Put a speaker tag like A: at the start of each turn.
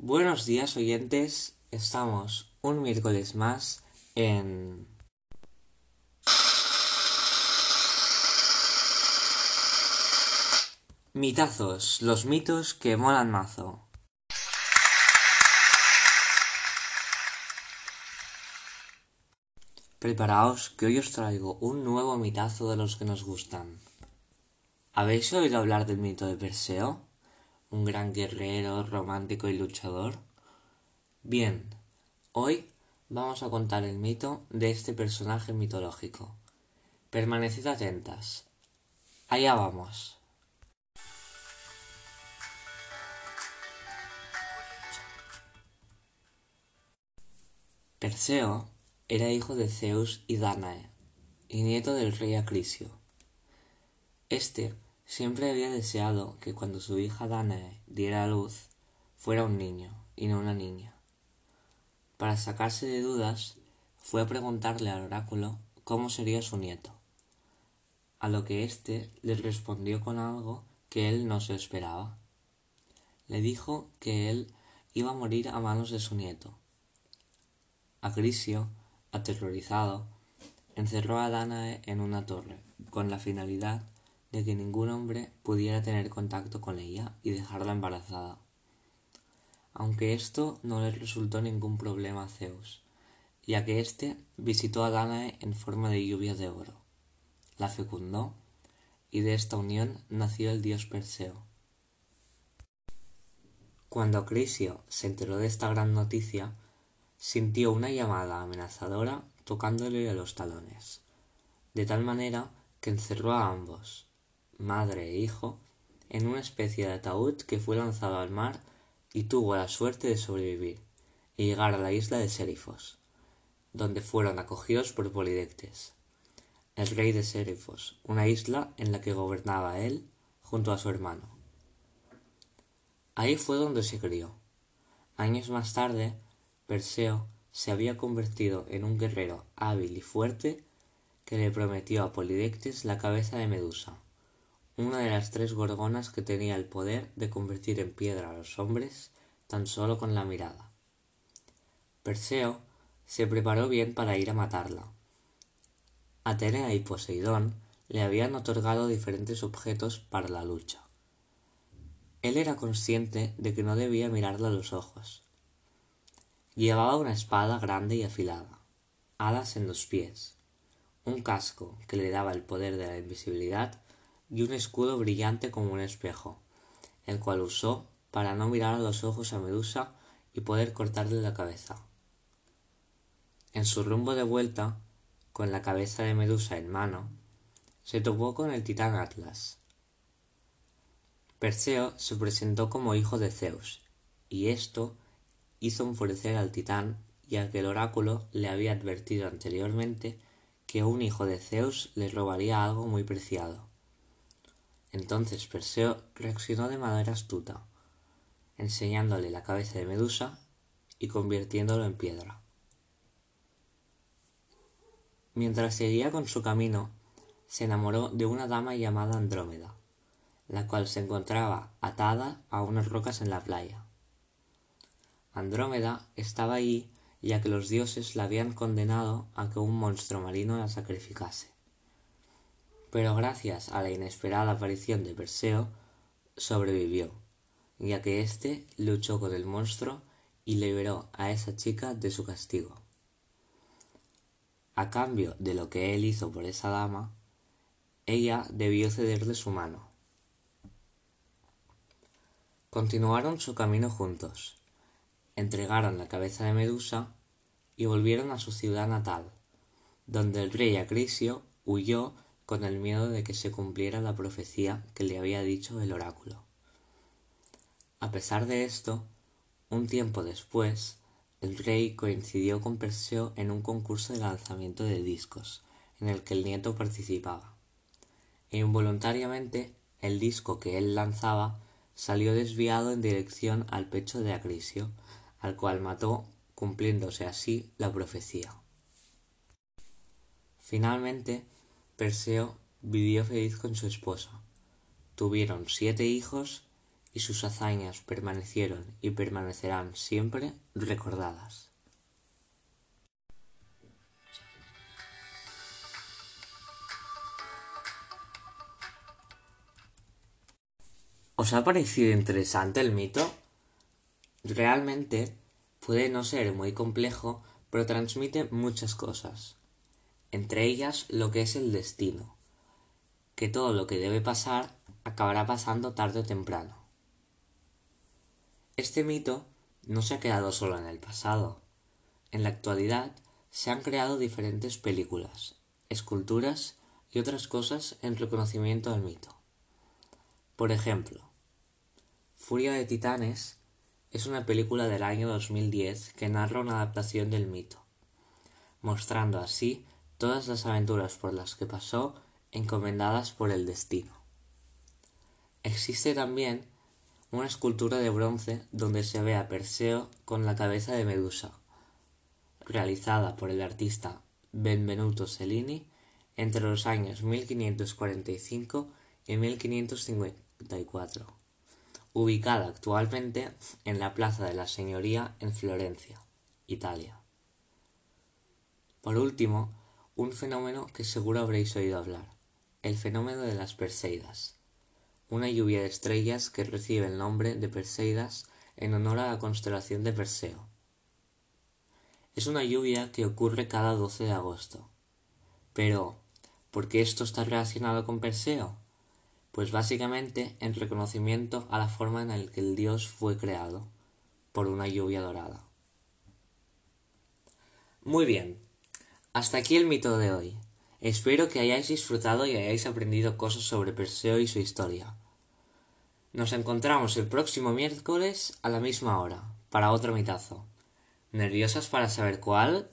A: Buenos días oyentes, estamos un miércoles más en... Mitazos, los mitos que molan mazo. Preparaos que hoy os traigo un nuevo mitazo de los que nos gustan. ¿Habéis oído hablar del mito de Perseo? Un gran guerrero, romántico y luchador. Bien, hoy vamos a contar el mito de este personaje mitológico. Permaneced atentas. Allá vamos. Perseo era hijo de Zeus y Danae, y nieto del rey Acrisio. Este siempre había deseado que cuando su hija Danae diera a luz fuera un niño y no una niña. Para sacarse de dudas, fue a preguntarle al oráculo cómo sería su nieto, a lo que éste le respondió con algo que él no se esperaba. Le dijo que él iba a morir a manos de su nieto. Acrisio aterrorizado, encerró a Danae en una torre, con la finalidad de que ningún hombre pudiera tener contacto con ella y dejarla embarazada. Aunque esto no le resultó ningún problema a Zeus, ya que éste visitó a Danae en forma de lluvia de oro. La fecundó, y de esta unión nació el dios Perseo. Cuando Crisio se enteró de esta gran noticia, sintió una llamada amenazadora tocándole a los talones, de tal manera que encerró a ambos, madre e hijo, en una especie de ataúd que fue lanzado al mar y tuvo la suerte de sobrevivir y llegar a la isla de Serifos, donde fueron acogidos por Polidectes, el rey de Serifos, una isla en la que gobernaba él junto a su hermano. Ahí fue donde se crió. Años más tarde, Perseo se había convertido en un guerrero hábil y fuerte que le prometió a Polidectes la cabeza de Medusa, una de las tres gorgonas que tenía el poder de convertir en piedra a los hombres tan solo con la mirada. Perseo se preparó bien para ir a matarla. Atenea y Poseidón le habían otorgado diferentes objetos para la lucha. Él era consciente de que no debía mirarla a los ojos, Llevaba una espada grande y afilada, alas en los pies, un casco que le daba el poder de la invisibilidad y un escudo brillante como un espejo, el cual usó para no mirar a los ojos a Medusa y poder cortarle la cabeza. En su rumbo de vuelta, con la cabeza de Medusa en mano, se topó con el titán Atlas. Perseo se presentó como hijo de Zeus, y esto hizo enfurecer al titán, ya que el oráculo le había advertido anteriormente que un hijo de Zeus le robaría algo muy preciado. Entonces Perseo reaccionó de manera astuta, enseñándole la cabeza de Medusa y convirtiéndolo en piedra. Mientras seguía con su camino, se enamoró de una dama llamada Andrómeda, la cual se encontraba atada a unas rocas en la playa. Andrómeda estaba allí ya que los dioses la habían condenado a que un monstruo marino la sacrificase. Pero gracias a la inesperada aparición de Perseo, sobrevivió, ya que éste luchó con el monstruo y liberó a esa chica de su castigo. A cambio de lo que él hizo por esa dama, ella debió cederle su mano. Continuaron su camino juntos, entregaron la cabeza de Medusa y volvieron a su ciudad natal, donde el rey Acrisio huyó con el miedo de que se cumpliera la profecía que le había dicho el oráculo. A pesar de esto, un tiempo después, el rey coincidió con Perseo en un concurso de lanzamiento de discos, en el que el nieto participaba. E involuntariamente, el disco que él lanzaba salió desviado en dirección al pecho de Acrisio, al cual mató, cumpliéndose así la profecía. Finalmente, Perseo vivió feliz con su esposa. Tuvieron siete hijos y sus hazañas permanecieron y permanecerán siempre recordadas. ¿Os ha parecido interesante el mito? Realmente puede no ser muy complejo, pero transmite muchas cosas. Entre ellas lo que es el destino, que todo lo que debe pasar acabará pasando tarde o temprano. Este mito no se ha quedado solo en el pasado. En la actualidad se han creado diferentes películas, esculturas y otras cosas en reconocimiento al mito. Por ejemplo, Furia de Titanes es una película del año 2010 que narra una adaptación del mito, mostrando así todas las aventuras por las que pasó encomendadas por el destino. Existe también una escultura de bronce donde se ve a Perseo con la cabeza de Medusa, realizada por el artista Benvenuto Cellini entre los años 1545 y 1554 ubicada actualmente en la Plaza de la Señoría en Florencia, Italia. Por último, un fenómeno que seguro habréis oído hablar, el fenómeno de las Perseidas, una lluvia de estrellas que recibe el nombre de Perseidas en honor a la constelación de Perseo. Es una lluvia que ocurre cada 12 de agosto. Pero, ¿por qué esto está relacionado con Perseo? Pues básicamente en reconocimiento a la forma en la que el dios fue creado, por una lluvia dorada. Muy bien, hasta aquí el mito de hoy. Espero que hayáis disfrutado y hayáis aprendido cosas sobre Perseo y su historia. Nos encontramos el próximo miércoles a la misma hora, para otro mitazo. ¿Nerviosas para saber cuál?